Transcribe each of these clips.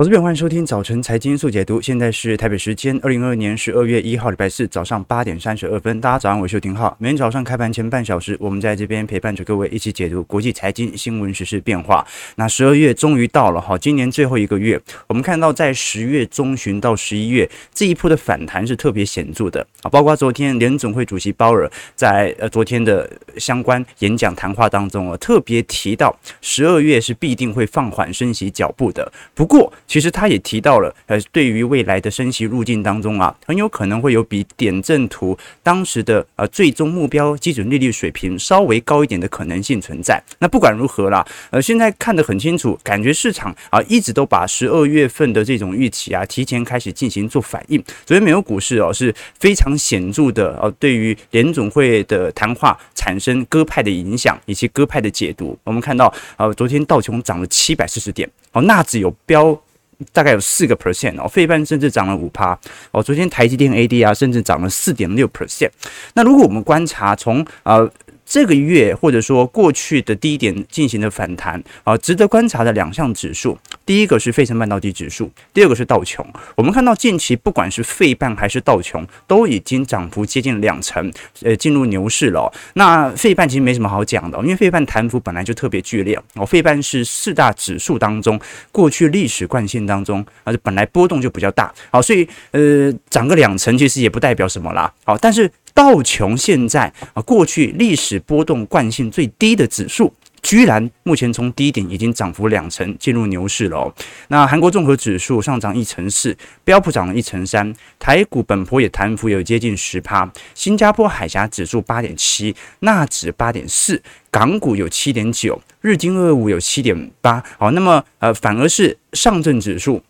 我这边欢迎收听早晨财经速解读。现在是台北时间二零二二年十二月一号礼拜四早上八点三十二分。大家早上好，我是廷浩。每天早上开盘前半小时，我们在这边陪伴着各位一起解读国际财经新闻、时事变化。那十二月终于到了哈，今年最后一个月，我们看到在十月中旬到十一月这一波的反弹是特别显著的啊。包括昨天联总会主席鲍尔在呃昨天的相关演讲谈话当中啊，特别提到十二月是必定会放缓升息脚步的。不过，其实他也提到了，呃，对于未来的升息路径当中啊，很有可能会有比点阵图当时的呃最终目标基准利率水平稍微高一点的可能性存在。那不管如何啦，呃，现在看得很清楚，感觉市场啊一直都把十二月份的这种预期啊提前开始进行做反应。昨天美国股市哦是非常显著的哦，对于联总会的谈话产生鸽派的影响以及鸽派的解读。我们看到呃，昨天道琼涨了七百四十点哦，纳指有标。大概有四个 percent 哦，费半甚至涨了五趴哦。昨天台积电 ADR 甚至涨了四点六 percent。那如果我们观察从呃。这个月或者说过去的低点进行的反弹啊，值得观察的两项指数，第一个是费城半导体指数，第二个是道琼。我们看到近期不管是费半还是道琼，都已经涨幅接近两成，呃，进入牛市了。那费半其实没什么好讲的，因为费半弹幅本来就特别剧烈哦。费半是四大指数当中过去历史惯性当中啊，本来波动就比较大，好，所以呃，涨个两成其实也不代表什么啦。好，但是。道琼现在啊，过去历史波动惯性最低的指数，居然目前从低点已经涨幅两成，进入牛市了哦。那韩国综合指数上涨一成四，标普涨了一成三，台股本波也弹幅有接近十趴，新加坡海峡指数八点七，纳指八点四，港股有七点九，日经二五有七点八。好，那么呃，反而是上证指数。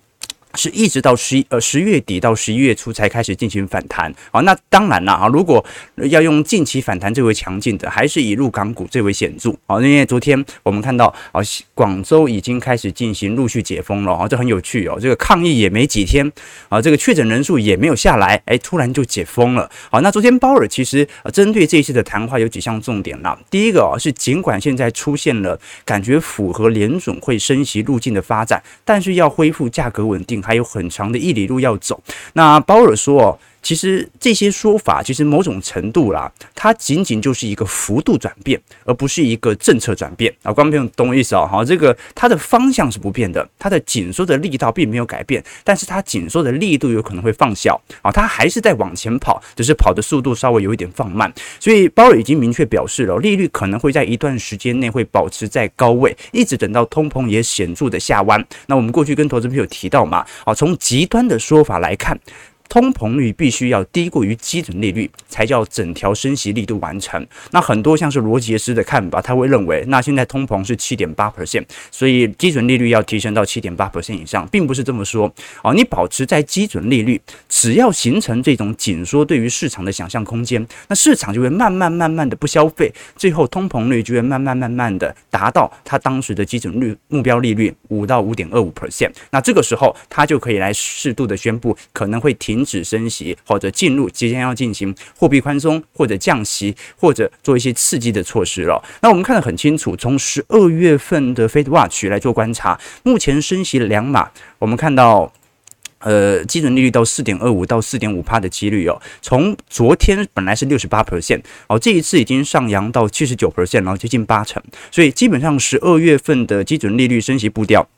是一直到十一呃十月底到十一月初才开始进行反弹啊，那当然了啊，如果要用近期反弹最为强劲的，还是以入港股最为显著啊，因为昨天我们看到啊，广州已经开始进行陆续解封了啊，这很有趣哦，这个抗疫也没几天啊，这个确诊人数也没有下来，哎，突然就解封了。好，那昨天鲍尔其实针对这一次的谈话有几项重点啦，第一个啊是尽管现在出现了感觉符合联准会升息路径的发展，但是要恢复价格稳定。还有很长的一里路要走。那鲍尔说。其实这些说法，其实某种程度啦，它仅仅就是一个幅度转变，而不是一个政策转变啊。观众朋友懂我意思啊？好，这个它的方向是不变的，它的紧缩的力道并没有改变，但是它紧缩的力度有可能会放小啊，它还是在往前跑，只是跑的速度稍微有一点放慢。所以鲍尔已经明确表示了，利率可能会在一段时间内会保持在高位，一直等到通膨也显著的下弯。那我们过去跟投资朋友提到嘛，啊，从极端的说法来看。通膨率必须要低过于基准利率，才叫整条升息力度完成。那很多像是罗杰斯的看法，他会认为，那现在通膨是七点八 percent，所以基准利率要提升到七点八 percent 以上，并不是这么说哦。你保持在基准利率，只要形成这种紧缩对于市场的想象空间，那市场就会慢慢慢慢的不消费，最后通膨率就会慢慢慢慢的达到它当时的基准率目标利率五到五点二五 percent。那这个时候，他就可以来适度的宣布可能会停。停止升息，或者进入即将要进行货币宽松，或者降息，或者做一些刺激的措施了。那我们看得很清楚，从十二月份的 Fed Watch 来做观察，目前升息两码，我们看到，呃，基准利率到四点二五到四点五趴的几率哦，从昨天本来是六十八 percent 哦，这一次已经上扬到七十九 percent，然后接近八成，所以基本上十二月份的基准利率升息步调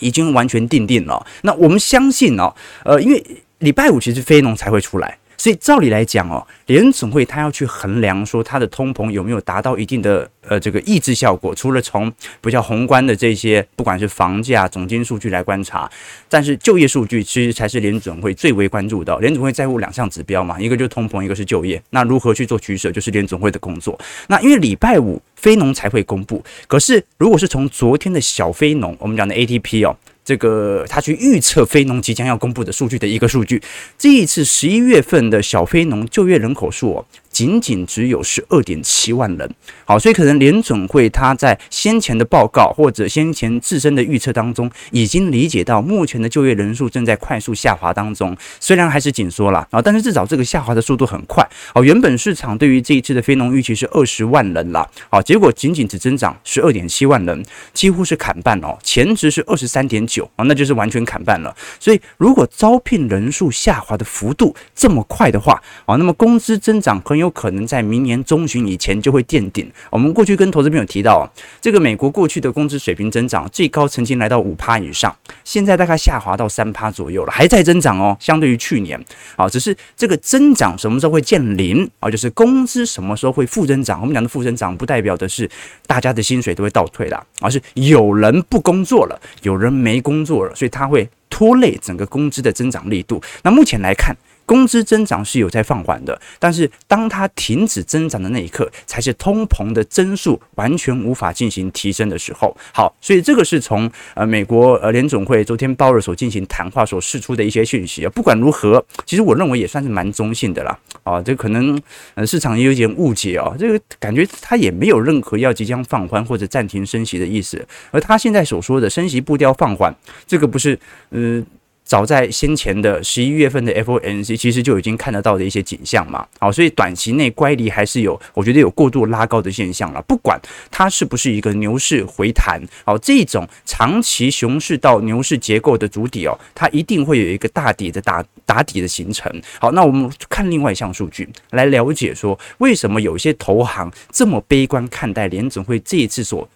已经完全定定了。那我们相信哦，呃，因为礼拜五其实非农才会出来，所以照理来讲哦，联总会他要去衡量说它的通膨有没有达到一定的呃这个抑制效果，除了从比较宏观的这些不管是房价、总经数据来观察，但是就业数据其实才是联总会最为关注的。联总会在乎两项指标嘛，一个就是通膨，一个是就业。那如何去做取舍，就是联总会的工作。那因为礼拜五非农才会公布，可是如果是从昨天的小非农，我们讲的 ATP 哦。这个他去预测非农即将要公布的数据的一个数据，这一次十一月份的小非农就业人口数哦，仅仅只有十二点七万人。好，所以可能联总会他在先前的报告或者先前自身的预测当中，已经理解到目前的就业人数正在快速下滑当中。虽然还是紧缩了啊，但是至少这个下滑的速度很快。好，原本市场对于这一次的非农预期是二十万人了，好，结果仅仅只增长十二点七万人，几乎是砍半哦。前值是二十三点九啊，那就是完全砍半了。所以如果招聘人数下滑的幅度这么快的话，啊，那么工资增长很有可能在明年中旬以前就会见顶。我们过去跟投资朋友提到，这个美国过去的工资水平增长最高曾经来到五趴以上，现在大概下滑到三趴左右了，还在增长哦。相对于去年啊，只是这个增长什么时候会见零啊？就是工资什么时候会负增长？我们讲的负增长不代表的是大家的薪水都会倒退了，而是有人不工作了，有人没工作了，所以它会拖累整个工资的增长力度。那目前来看。工资增长是有在放缓的，但是当它停止增长的那一刻，才是通膨的增速完全无法进行提升的时候。好，所以这个是从呃美国呃联总会昨天鲍尔所进行谈话所释出的一些讯息啊。不管如何，其实我认为也算是蛮中性的啦。啊，这可能呃市场也有点误解哦，这个感觉他也没有任何要即将放缓或者暂停升息的意思，而他现在所说的升息步调放缓，这个不是呃。早在先前的十一月份的 FOMC，其实就已经看得到的一些景象嘛。好，所以短期内乖离还是有，我觉得有过度拉高的现象了。不管它是不是一个牛市回弹，好，这种长期熊市到牛市结构的主体哦，它一定会有一个大底的打打底的形成。好，那我们看另外一项数据来了解说，为什么有些投行这么悲观看待联准会这一次所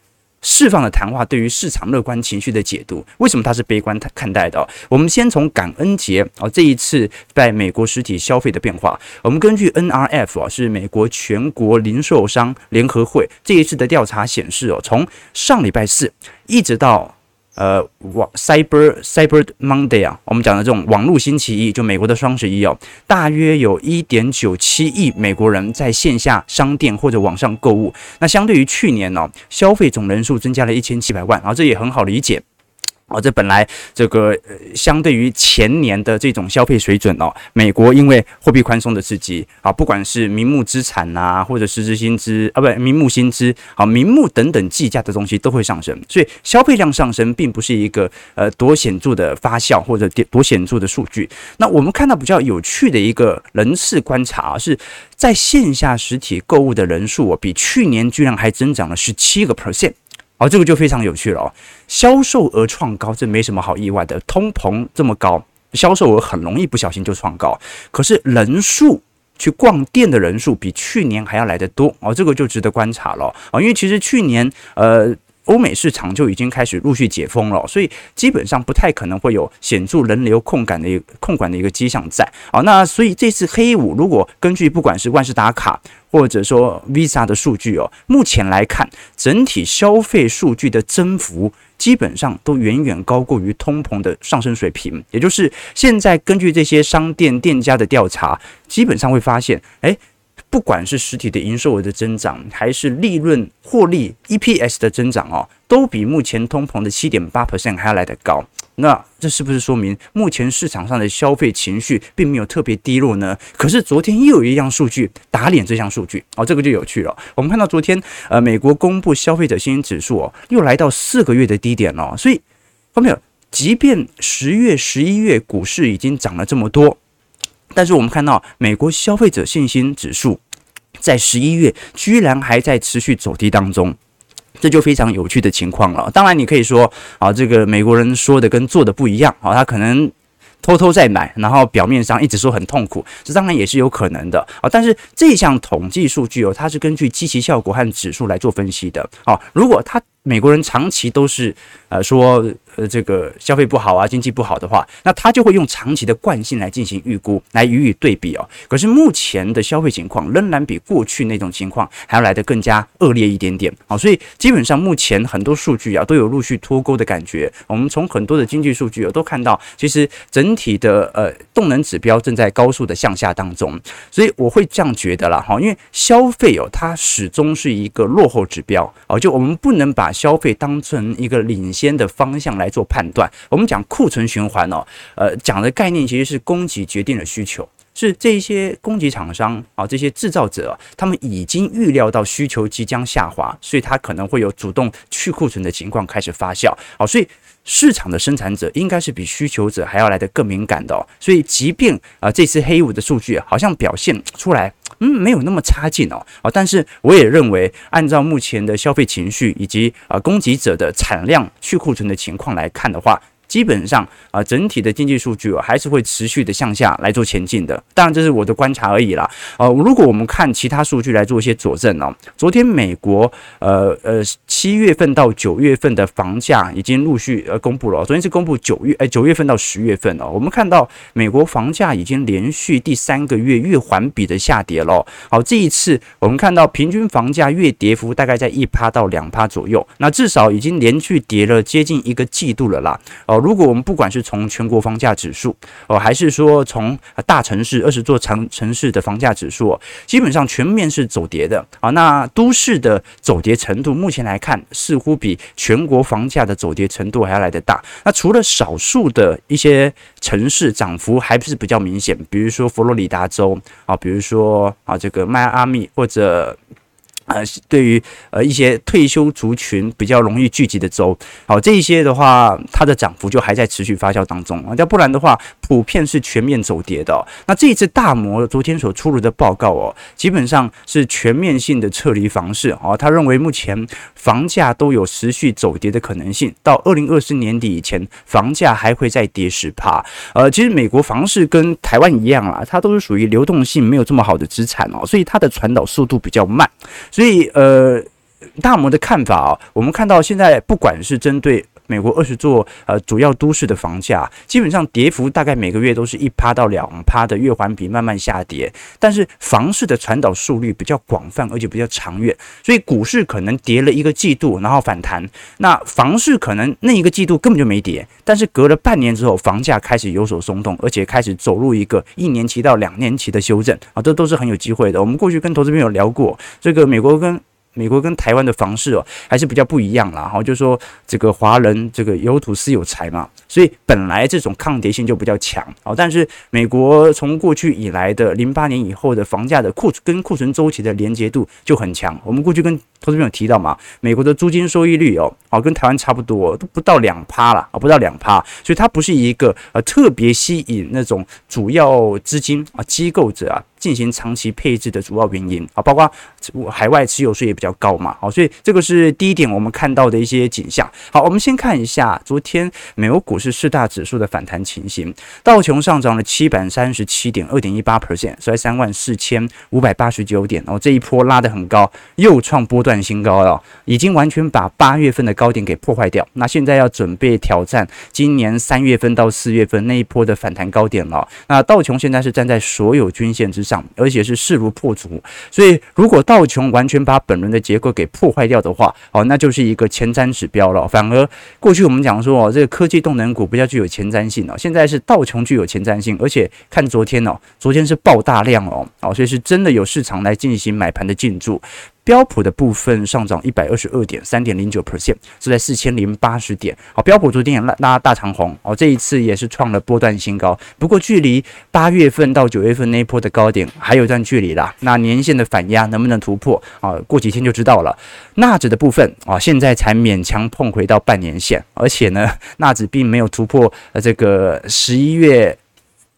释放的谈话对于市场乐观情绪的解读，为什么它是悲观看待的？我们先从感恩节啊这一次在美国实体消费的变化，我们根据 NRF 啊是美国全国零售商联合会这一次的调查显示哦，从上礼拜四一直到。呃，网 Cyber Cyber Monday 啊，我们讲的这种网络星期一，就美国的双十一哦，大约有一点九七亿美国人在线下商店或者网上购物。那相对于去年呢，消费总人数增加了一千七百万，然后这也很好理解。哦，这本来这个呃，相对于前年的这种消费水准哦，美国因为货币宽松的刺激啊，不管是名目资产呐、或者实质薪资啊，不，名目薪资啊，名目等等计价的东西都会上升，所以消费量上升并不是一个呃多显著的发酵或者多显著的数据。那我们看到比较有趣的一个人次观察是在线下实体购物的人数哦，比去年居然还增长了十七个 percent。啊，这个就非常有趣了哦。销售额创高，这没什么好意外的。通膨这么高，销售额很容易不小心就创高。可是人数去逛店的人数比去年还要来得多哦，这个就值得观察了啊。因为其实去年呃。欧美市场就已经开始陆续解封了，所以基本上不太可能会有显著人流控管的一个控管的一个迹象在。好，那所以这次黑五，如果根据不管是万事达卡或者说 Visa 的数据哦，目前来看，整体消费数据的增幅基本上都远远高过于通膨的上升水平。也就是现在根据这些商店店家的调查，基本上会发现，诶。不管是实体的营收额的增长，还是利润获利 EPS 的增长哦，都比目前通膨的七点八 percent 还要来得高。那这是不是说明目前市场上的消费情绪并没有特别低落呢？可是昨天又有一样数据打脸这项数据哦，这个就有趣了。我们看到昨天呃，美国公布消费者信心指数哦，又来到四个月的低点了。所以，看没有？即便十月、十一月股市已经涨了这么多。但是我们看到美国消费者信心指数在十一月居然还在持续走低当中，这就非常有趣的情况了。当然，你可以说啊，这个美国人说的跟做的不一样啊，他可能偷偷在买，然后表面上一直说很痛苦，这当然也是有可能的啊。但是这项统计数据哦，它是根据基期效果和指数来做分析的啊。如果他美国人长期都是呃说。呃，这个消费不好啊，经济不好的话，那他就会用长期的惯性来进行预估，来予以对比哦。可是目前的消费情况仍然比过去那种情况还要来得更加恶劣一点点啊，所以基本上目前很多数据啊都有陆续脱钩的感觉。我们从很多的经济数据啊都看到，其实整体的呃动能指标正在高速的向下当中，所以我会这样觉得啦哈，因为消费哦它始终是一个落后指标哦，就我们不能把消费当成一个领先的方向来。来做判断，我们讲库存循环哦，呃，讲的概念其实是供给决定了需求。是这些供给厂商啊，这些制造者、他们已经预料到需求即将下滑，所以他可能会有主动去库存的情况开始发酵。好，所以市场的生产者应该是比需求者还要来得更敏感的哦。所以，即便啊这次黑五的数据好像表现出来，嗯，没有那么差劲哦。啊，但是我也认为，按照目前的消费情绪以及啊供给者的产量去库存的情况来看的话。基本上啊，整体的经济数据啊，还是会持续的向下来做前进的。当然，这是我的观察而已啦。呃，如果我们看其他数据来做一些佐证呢，昨天美国呃呃七月份到九月份的房价已经陆续呃公布了。昨天是公布九月呃九月份到十月份哦，我们看到美国房价已经连续第三个月月环比的下跌了。好，这一次我们看到平均房价月跌幅大概在一趴到两趴左右，那至少已经连续跌了接近一个季度了啦。哦如果我们不管是从全国房价指数哦，还是说从大城市二十座城城市的房价指数，基本上全面是走跌的啊。那都市的走跌程度，目前来看似乎比全国房价的走跌程度还要来得大。那除了少数的一些城市涨幅还不是比较明显，比如说佛罗里达州啊，比如说啊这个迈阿密或者。呃，对于呃一些退休族群比较容易聚集的州，好，这一些的话，它的涨幅就还在持续发酵当中啊，要不然的话，普遍是全面走跌的。那这一次大摩昨天所出炉的报告哦，基本上是全面性的撤离房市哦，他认为目前房价都有持续走跌的可能性，到二零二四年底以前，房价还会再跌十趴。呃，其实美国房市跟台湾一样啊，它都是属于流动性没有这么好的资产哦，所以它的传导速度比较慢。所以，呃，大摩的看法啊，我们看到现在不管是针对美国二十座呃主要都市的房价，基本上跌幅大概每个月都是一趴到两趴的月环比慢慢下跌，但是房市的传导速率比较广泛，而且比较长远，所以股市可能跌了一个季度，然后反弹，那房市可能那一个季度根本就没跌，但是隔了半年之后，房价开始有所松动，而且开始走入一个一年期到两年期的修正。啊，这都是很有机会的。我们过去跟投资朋友聊过，这个美国跟美国跟台湾的房市哦，还是比较不一样啦。哈，就是说这个华人这个有土斯有财嘛，所以本来这种抗跌性就比较强哦。但是美国从过去以来的零八年以后的房价的库跟库存周期的连结度就很强。我们过去跟投资朋友提到嘛，美国的租金收益率哦，哦跟台湾差不多，都不到两趴了啊，不到两趴，所以它不是一个呃特别吸引那种主要资金啊机构者啊。进行长期配置的主要原因啊，包括海外持有税也比较高嘛，好，所以这个是第一点我们看到的一些景象。好，我们先看一下昨天美国股市四大指数的反弹情形，道琼上涨了七百三十七点二点一八 percent，收在三万四千五百八十九点，哦，这一波拉得很高，又创波段新高了，已经完全把八月份的高点给破坏掉，那现在要准备挑战今年三月份到四月份那一波的反弹高点了。那道琼现在是站在所有均线之上。而且是势如破竹，所以如果道琼完全把本轮的结构给破坏掉的话，哦，那就是一个前瞻指标了。反而过去我们讲说哦，这个科技动能股比较具有前瞻性哦，现在是道琼具有前瞻性，而且看昨天哦，昨天是爆大量哦，哦，所以是真的有市场来进行买盘的进驻。标普的部分上涨一百二十二点三点零九 percent，是在四千零八十点。好，标普昨天也拉拉大长红哦，这一次也是创了波段新高。不过距离八月份到九月份那一波的高点还有一段距离啦。那年线的反压能不能突破啊？过几天就知道了。纳指的部分啊，现在才勉强碰回到半年线，而且呢，纳指并没有突破呃这个十一月。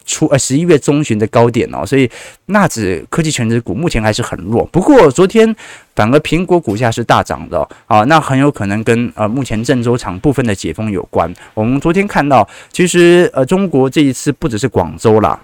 初呃十一月中旬的高点哦，所以纳指科技权值股目前还是很弱。不过昨天反而苹果股价是大涨的啊，那很有可能跟呃目前郑州厂部分的解封有关。我们昨天看到，其实呃中国这一次不只是广州啦，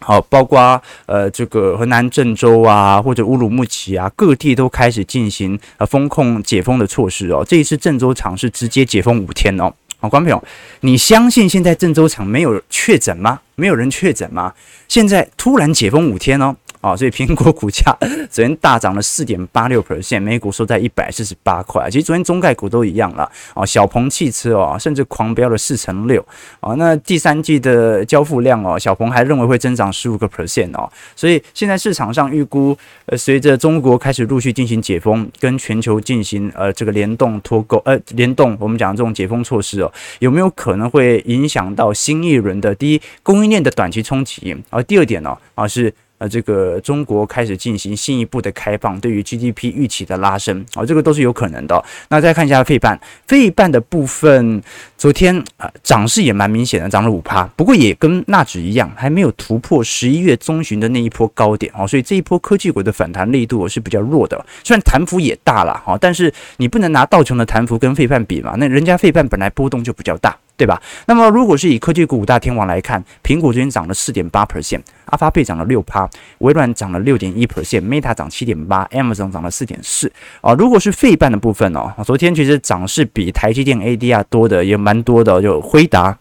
好，包括呃这个河南郑州啊或者乌鲁木齐啊各地都开始进行呃风控解封的措施哦。这一次郑州厂是直接解封五天哦。好，观众朋友，你相信现在郑州厂没有确诊吗？没有人确诊吗？现在突然解封五天哦，啊，所以苹果股价 昨天大涨了四点八六 percent，每股收在一百四十八块。其实昨天中概股都一样了啊，小鹏汽车哦，甚至狂飙了四成六啊。那第三季的交付量哦，小鹏还认为会增长十五个 percent 哦。所以现在市场上预估，呃，随着中国开始陆续进行解封，跟全球进行呃这个联动脱钩，呃联动我们讲的这种解封措施哦，有没有可能会影响到新一轮的第一供应链的短期冲击？而第二点呢啊是。呃，这个中国开始进行新一步的开放，对于 GDP 预期的拉升，啊、哦，这个都是有可能的、那再看一下费半，费半的部分，昨天啊涨势也蛮明显的，涨了五趴，不过也跟纳指一样，还没有突破十一月中旬的那一波高点哦，所以这一波科技股的反弹力度是比较弱的。虽然弹幅也大了哈、哦，但是你不能拿道琼的弹幅跟费半比嘛，那人家费半本来波动就比较大。对吧？那么如果是以科技股五大天王来看，苹果昨天涨了四点八 percent，阿发贝涨了六趴，微软涨了六点一 percent，Meta 涨七点八，Amazon 涨了四点四。啊，如果是费半的部分哦，昨天其实涨势比台积电 ADR 多的也蛮多的，就辉达，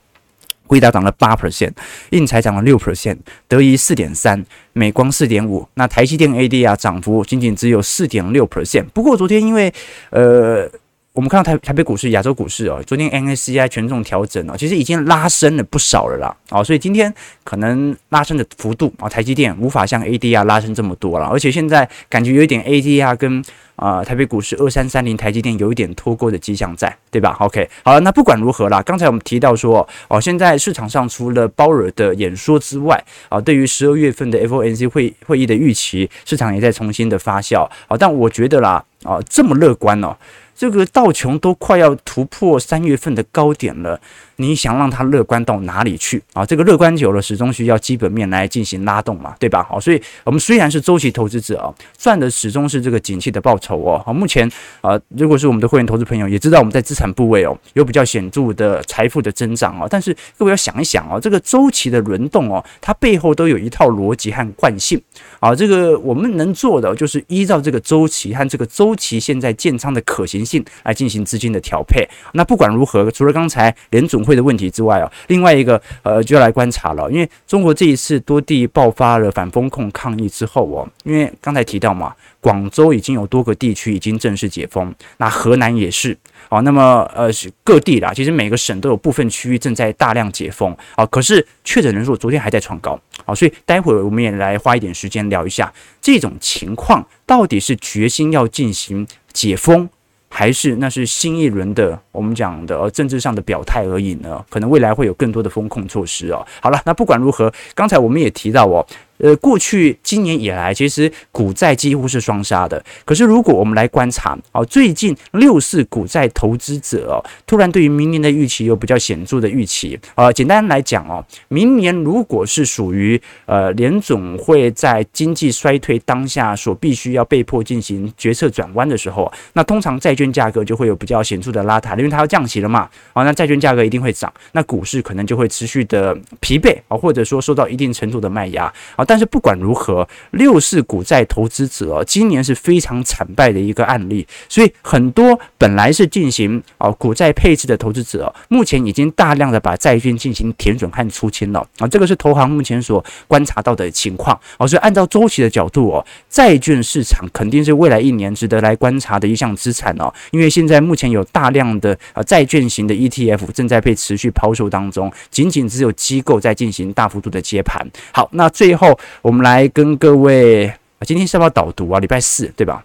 辉达涨了八 percent，应材涨了六 percent，德仪四点三，美光四点五，那台积电 ADR 涨幅仅仅只有四点六 percent。不过昨天因为呃。我们看到台台北股市、亚洲股市哦，昨天 N S C I 权重调整哦，其实已经拉升了不少了啦，哦，所以今天可能拉升的幅度啊，台积电无法像 ADR 拉升这么多了，而且现在感觉有一点 ADR 跟啊台北股市二三三零台积电有一点脱钩的迹象在，对吧？OK，好了，那不管如何啦，刚才我们提到说哦，现在市场上除了鲍尔的演说之外啊，对于十二月份的 FOMC 会会议的预期，市场也在重新的发酵啊，但我觉得啦，啊，这么乐观哦。这个道琼都快要突破三月份的高点了。你想让它乐观到哪里去啊？这个乐观久了，始终需要基本面来进行拉动嘛，对吧？好，所以我们虽然是周期投资者啊，赚的始终是这个景气的报酬哦。好，目前啊，如果是我们的会员投资朋友，也知道我们在资产部位哦有比较显著的财富的增长哦。但是各位要想一想哦，这个周期的轮动哦，它背后都有一套逻辑和惯性啊。这个我们能做的就是依照这个周期和这个周期现在建仓的可行性来进行资金的调配。那不管如何，除了刚才联准会的问题之外啊，另外一个呃就要来观察了，因为中国这一次多地爆发了反封控抗议之后哦，因为刚才提到嘛，广州已经有多个地区已经正式解封，那河南也是啊，那么呃各地啦，其实每个省都有部分区域正在大量解封啊，可是确诊人数昨天还在创高啊，所以待会我们也来花一点时间聊一下这种情况，到底是决心要进行解封。还是那是新一轮的我们讲的政治上的表态而已呢？可能未来会有更多的风控措施哦。好了，那不管如何，刚才我们也提到哦。呃，过去今年以来，其实股债几乎是双杀的。可是，如果我们来观察，哦，最近六四股债投资者哦，突然对于明年的预期有比较显著的预期。呃，简单来讲哦，明年如果是属于呃联总会在经济衰退当下所必须要被迫进行决策转弯的时候，那通常债券价格就会有比较显著的拉抬，因为它要降息了嘛。啊，那债券价格一定会涨，那股市可能就会持续的疲惫啊，或者说受到一定程度的卖压啊。但是不管如何，六四股债投资者今年是非常惨败的一个案例，所以很多本来是进行啊股债配置的投资者，目前已经大量的把债券进行填准和出清了啊，这个是投行目前所观察到的情况啊。所以按照周期的角度哦，债券市场肯定是未来一年值得来观察的一项资产哦，因为现在目前有大量的啊债券型的 ETF 正在被持续抛售当中，仅仅只有机构在进行大幅度的接盘。好，那最后。我们来跟各位，今天是要不要导读啊？礼拜四对吧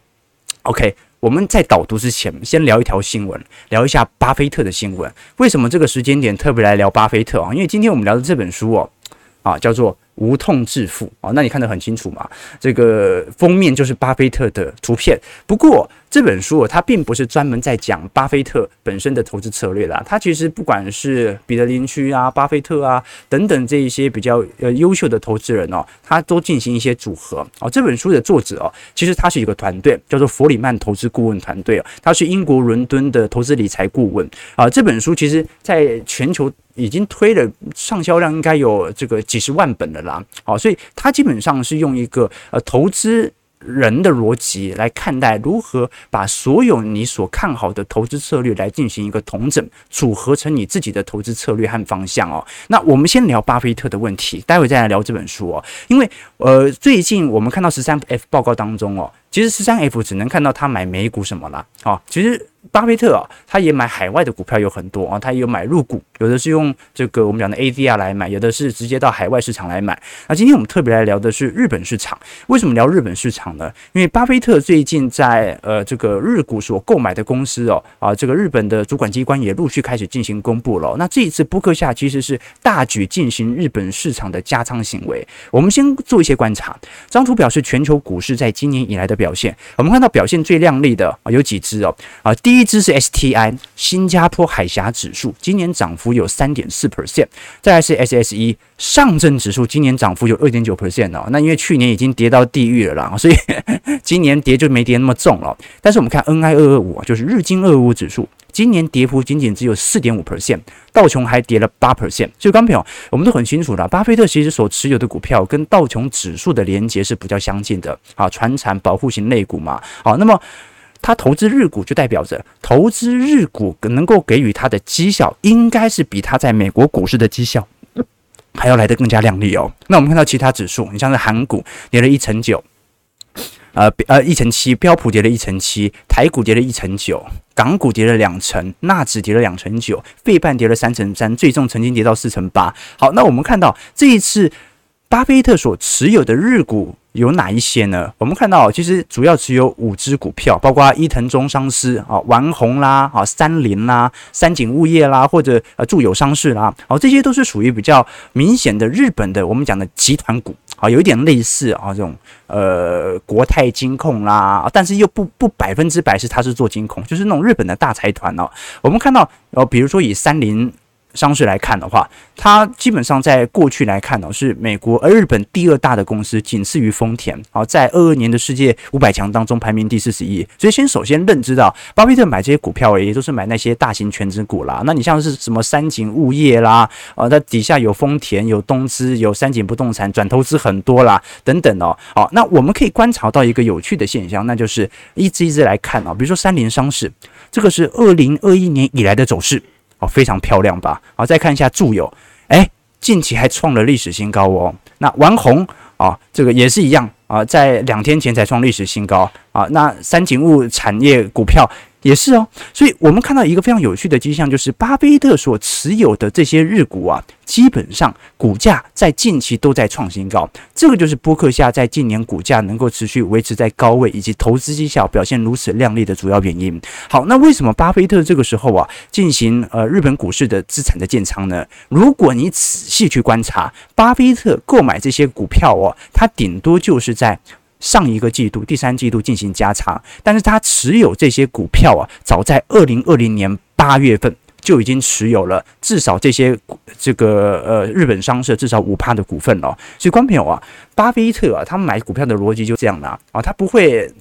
？OK，我们在导读之前，先聊一条新闻，聊一下巴菲特的新闻。为什么这个时间点特别来聊巴菲特啊？因为今天我们聊的这本书哦，啊，叫做。无痛致富啊，那你看得很清楚嘛？这个封面就是巴菲特的图片。不过这本书它并不是专门在讲巴菲特本身的投资策略啦。它其实不管是彼得林区啊、巴菲特啊等等这一些比较呃优秀的投资人哦，他都进行一些组合哦。这本书的作者哦，其实他是一个团队，叫做弗里曼投资顾问团队哦，他是英国伦敦的投资理财顾问啊。这本书其实在全球。已经推了上销量应该有这个几十万本了啦，好，所以他基本上是用一个呃投资人的逻辑来看待如何把所有你所看好的投资策略来进行一个统整，组合成你自己的投资策略和方向哦。那我们先聊巴菲特的问题，待会再来聊这本书哦。因为呃，最近我们看到十三 F 报告当中哦，其实十三 F 只能看到他买美股什么啦。哦，其实。巴菲特啊，他也买海外的股票有很多啊，他也有买入股，有的是用这个我们讲的 ADR 来买，有的是直接到海外市场来买。那今天我们特别来聊的是日本市场，为什么聊日本市场呢？因为巴菲特最近在呃这个日股所购买的公司哦啊，这个日本的主管机关也陆续开始进行公布了。那这一次波克下其实是大举进行日本市场的加仓行为。我们先做一些观察，张图表示全球股市在今年以来的表现。我们看到表现最亮丽的啊有几只哦啊第。第一支是 STI 新加坡海峡指数，今年涨幅有三点四 percent。再来是 SSE 上证指数，今年涨幅有二点九 percent 哦。那因为去年已经跌到地狱了啦，所以 今年跌就没跌那么重了。但是我们看 NI 二二五，就是日经二五指数，今年跌幅仅仅只有四点五 percent，道琼还跌了八 percent。所以，观众朋友，我们都很清楚了，巴菲特其实所持有的股票跟道琼指数的连接是比较相近的啊，传产保护型类股嘛。好，那么。他投资日股，就代表着投资日股能够给予他的绩效，应该是比他在美国股市的绩效 还要来得更加亮丽哦。那我们看到其他指数，你像是韩股跌了一成九，呃呃一成七，标普跌了一成七，台股跌了一成九，港股跌了两成，纳指跌了两成九，费半跌了三成三，最重曾经跌到四成八。好，那我们看到这一次巴菲特所持有的日股。有哪一些呢？我们看到，其实主要持有五只股票，包括伊藤忠商事啊、丸红啦、啊三菱啦、三井物业啦，或者呃住友商事啦，哦，这些都是属于比较明显的日本的我们讲的集团股啊，有一点类似啊这种呃国泰金控啦，但是又不不百分之百是它是做金控，就是那种日本的大财团哦。我们看到哦，比如说以三菱。商事来看的话，它基本上在过去来看呢，是美国而日本第二大的公司，仅次于丰田。好，在二二年的世界五百强当中排名第四十一。所以先首先认知到，巴菲特买这些股票，也都是买那些大型全职股啦。那你像是什么三井物业啦，啊，它底下有丰田、有东芝、有三井不动产，转投资很多啦，等等哦。好，那我们可以观察到一个有趣的现象，那就是一支一支来看啊，比如说三菱商事，这个是二零二一年以来的走势。哦，非常漂亮吧？好，再看一下住友，哎，近期还创了历史新高哦。那丸红啊，这个也是一样啊，在两天前才创历史新高啊。那三井物产业股票。也是哦，所以我们看到一个非常有趣的迹象，就是巴菲特所持有的这些日股啊，基本上股价在近期都在创新高。这个就是波克夏在近年股价能够持续维持在高位，以及投资绩效表现如此亮丽的主要原因。好，那为什么巴菲特这个时候啊进行呃日本股市的资产的建仓呢？如果你仔细去观察，巴菲特购买这些股票哦，他顶多就是在。上一个季度、第三季度进行加仓，但是他持有这些股票啊，早在二零二零年八月份就已经持有了至少这些这个呃日本商社至少五趴的股份了。所以，观朋友啊，巴菲特啊，他买股票的逻辑就这样的啊，他不会。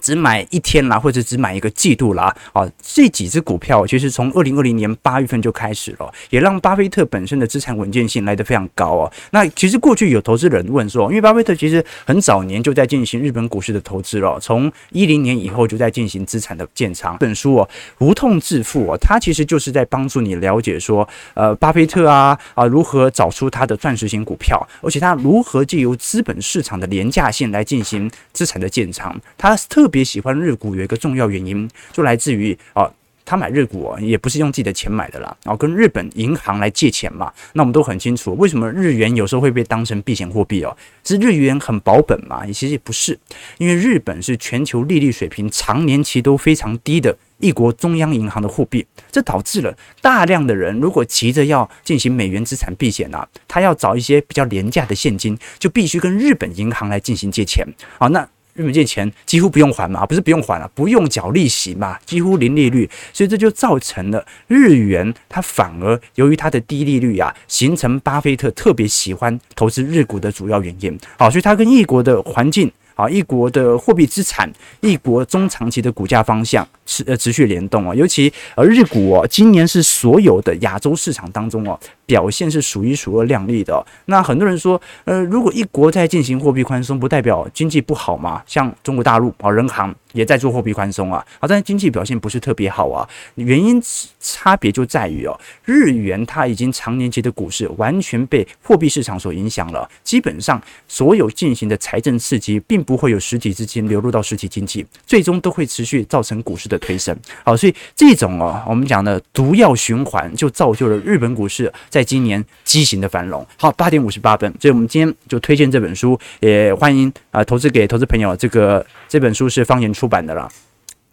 只买一天啦，或者只买一个季度啦，啊，这几只股票其实从二零二零年八月份就开始了，也让巴菲特本身的资产稳健性来得非常高哦。那其实过去有投资人问说，因为巴菲特其实很早年就在进行日本股市的投资了，从一零年以后就在进行资产的建仓。本书哦，无痛致富哦，它其实就是在帮助你了解说，呃，巴菲特啊啊如何找出他的钻石型股票，而且他如何借由资本市场的廉价性来进行资产的建仓，他特。特别喜欢日股有一个重要原因，就来自于啊，他买日股也不是用自己的钱买的啦，然后跟日本银行来借钱嘛。那我们都很清楚，为什么日元有时候会被当成避险货币哦？是日元很保本嘛？其实也不是，因为日本是全球利率水平长年期都非常低的一国中央银行的货币，这导致了大量的人如果急着要进行美元资产避险啊，他要找一些比较廉价的现金，就必须跟日本银行来进行借钱好。那日本借钱几乎不用还嘛，不是不用还了，不用缴利息嘛，几乎零利率，所以这就造成了日元它反而由于它的低利率啊，形成巴菲特特别喜欢投资日股的主要原因。好，所以它跟一国的环境啊，一国的货币资产，一国中长期的股价方向。持呃持续联动哦，尤其呃日股哦，今年是所有的亚洲市场当中哦表现是数一数二亮丽的。那很多人说，呃，如果一国在进行货币宽松，不代表经济不好吗？像中国大陆啊，人行也在做货币宽松啊，好，但是经济表现不是特别好啊。原因差别就在于哦，日元它已经长年期的股市完全被货币市场所影响了，基本上所有进行的财政刺激，并不会有实体资金流入到实体经济，最终都会持续造成股市的推升。好，所以这种哦，我们讲的毒药循环，就造就了日本股市在今年畸形的繁荣。好，八点五十八分，所以我们今天就推荐这本书，也欢迎啊投资给投资朋友。这个这本书是方言出版的了。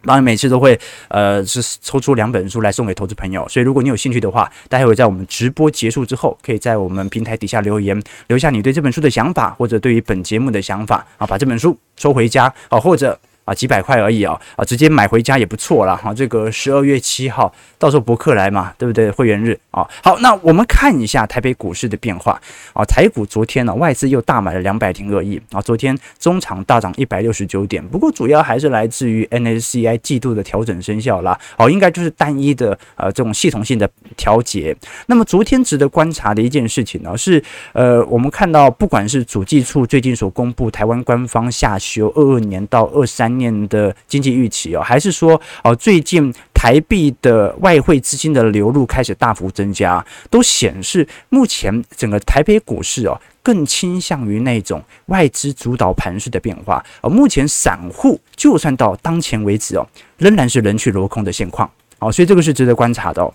当然，每次都会呃是抽出两本书来送给投资朋友，所以如果你有兴趣的话，待会在我们直播结束之后，可以在我们平台底下留言，留下你对这本书的想法，或者对于本节目的想法啊，把这本书收回家啊，或者。啊，几百块而已啊，啊，直接买回家也不错了哈。这个十二月七号，到时候博客来嘛，对不对？会员日啊。好，那我们看一下台北股市的变化啊。台股昨天呢，外资又大买了两百零二亿啊。昨天中场大涨一百六十九点，不过主要还是来自于 n s c i 季度的调整生效啦。哦，应该就是单一的呃这种系统性的调节。那么昨天值得观察的一件事情呢，是呃我们看到不管是主计处最近所公布台湾官方下修二二年到二三年的经济预期哦，还是说哦，最近台币的外汇资金的流入开始大幅增加，都显示目前整个台北股市哦，更倾向于那种外资主导盘势的变化。而目前散户就算到当前为止哦，仍然是人去楼空的现况哦，所以这个是值得观察的哦。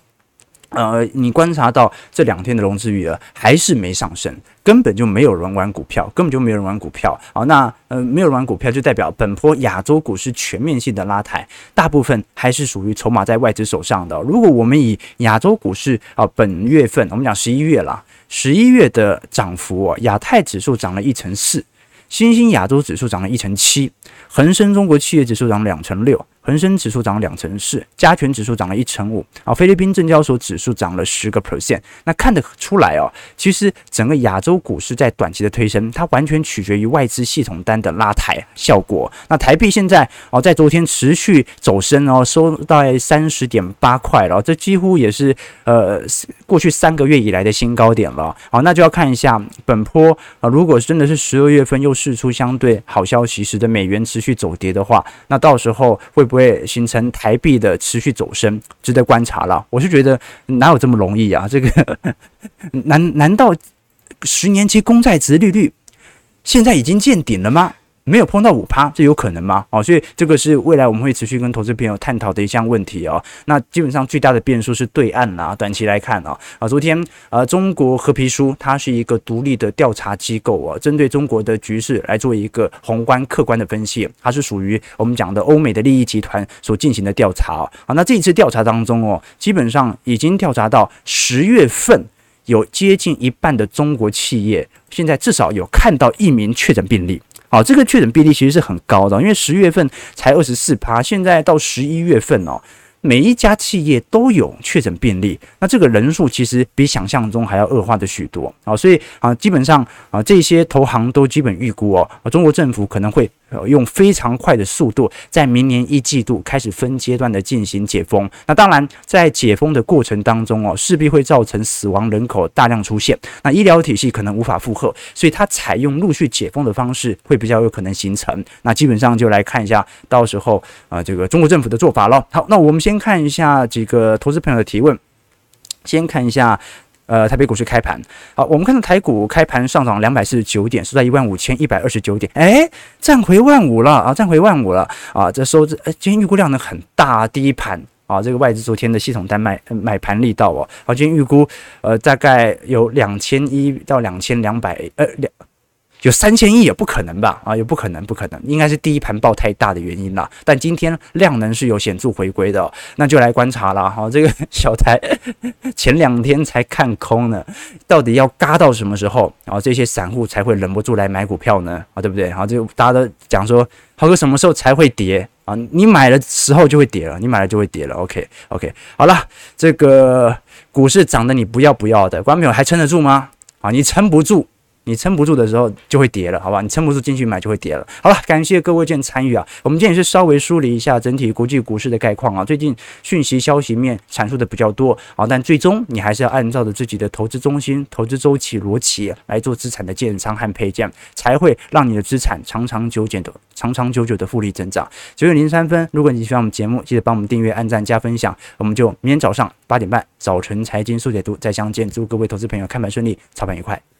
呃，你观察到这两天的融资余额还是没上升，根本就没有人玩股票，根本就没有人玩股票啊。那呃，没有人玩股票就代表本波亚洲股市全面性的拉抬，大部分还是属于筹码在外资手上的。如果我们以亚洲股市啊，本月份我们讲十一月了，十一月的涨幅哦，亚太指数涨了一成四，新兴亚洲指数涨了一成七，恒生中国企业指数涨两成六。恒生指数涨了两成四，加权指数涨了一成五，啊，菲律宾证交所指数涨了十个 percent。那看得出来哦，其实整个亚洲股市在短期的推升，它完全取决于外资系统单的拉抬效果。那台币现在哦，在昨天持续走升哦，收到三十点八块了，这几乎也是呃过去三个月以来的新高点了。好，那就要看一下本波啊，如果真的是十二月份又释出相对好消息，使得美元持续走跌的话，那到时候会。会形成台币的持续走升，值得观察了。我是觉得哪有这么容易啊？这个 难难道十年期公债值利率现在已经见顶了吗？没有碰到五趴，这有可能吗？哦，所以这个是未来我们会持续跟投资朋友探讨的一项问题哦。那基本上最大的变数是对岸啦，短期来看啊，啊，昨天呃，中国褐皮书它是一个独立的调查机构啊，针对中国的局势来做一个宏观客观的分析，它是属于我们讲的欧美的利益集团所进行的调查啊。那这一次调查当中哦，基本上已经调查到十月份有接近一半的中国企业现在至少有看到一名确诊病例。好，这个确诊病例其实是很高的，因为十月份才二十四趴，现在到十一月份哦，每一家企业都有确诊病例，那这个人数其实比想象中还要恶化的许多啊，所以啊，基本上啊，这些投行都基本预估哦，中国政府可能会。用非常快的速度，在明年一季度开始分阶段的进行解封。那当然，在解封的过程当中哦，势必会造成死亡人口大量出现，那医疗体系可能无法负荷，所以它采用陆续解封的方式会比较有可能形成。那基本上就来看一下，到时候啊，这个中国政府的做法咯。好，那我们先看一下几个投资朋友的提问，先看一下。呃，台北股市开盘，好，我们看到台股开盘上涨两百四十九点，收在一万五千一百二十九点，哎，站回万五了啊，站回万五了。啊，这收这，哎，今天预估量呢很大，第一盘。啊，这个外资昨天的系统单买买盘力道哦，好，今天预估呃大概有两千一到两千两百呃两。有三千亿也不可能吧？啊，也不可能，不可能，应该是第一盘爆太大的原因啦。但今天量能是有显著回归的哦，那就来观察了哈。这个 小台 前两天才看空呢，到底要嘎到什么时候，然后这些散户才会忍不住来买股票呢？啊，对不对？然后就大家都讲说，豪哥什么时候才会跌啊？你买的时候就会跌了，你买了就会跌了。OK，OK，好了，这个股市涨得你不要不要的，观众朋友还撑得住吗？啊，你撑不住。你撑不住的时候就会跌了，好吧？你撑不住进去买就会跌了。好了，感谢各位今天参与啊，我们今天也是稍微梳理一下整体国际股市的概况啊。最近讯息消息面阐述的比较多啊，但最终你还是要按照着自己的投资中心、投资周期逻辑来做资产的建仓和配件，才会让你的资产长长久久的、长长久久的复利增长。九点零三分，如果你喜欢我们节目，记得帮我们订阅、按赞、加分享。我们就明天早上八点半早晨财经速解读再相见。祝各位投资朋友看盘顺利，操盘愉快。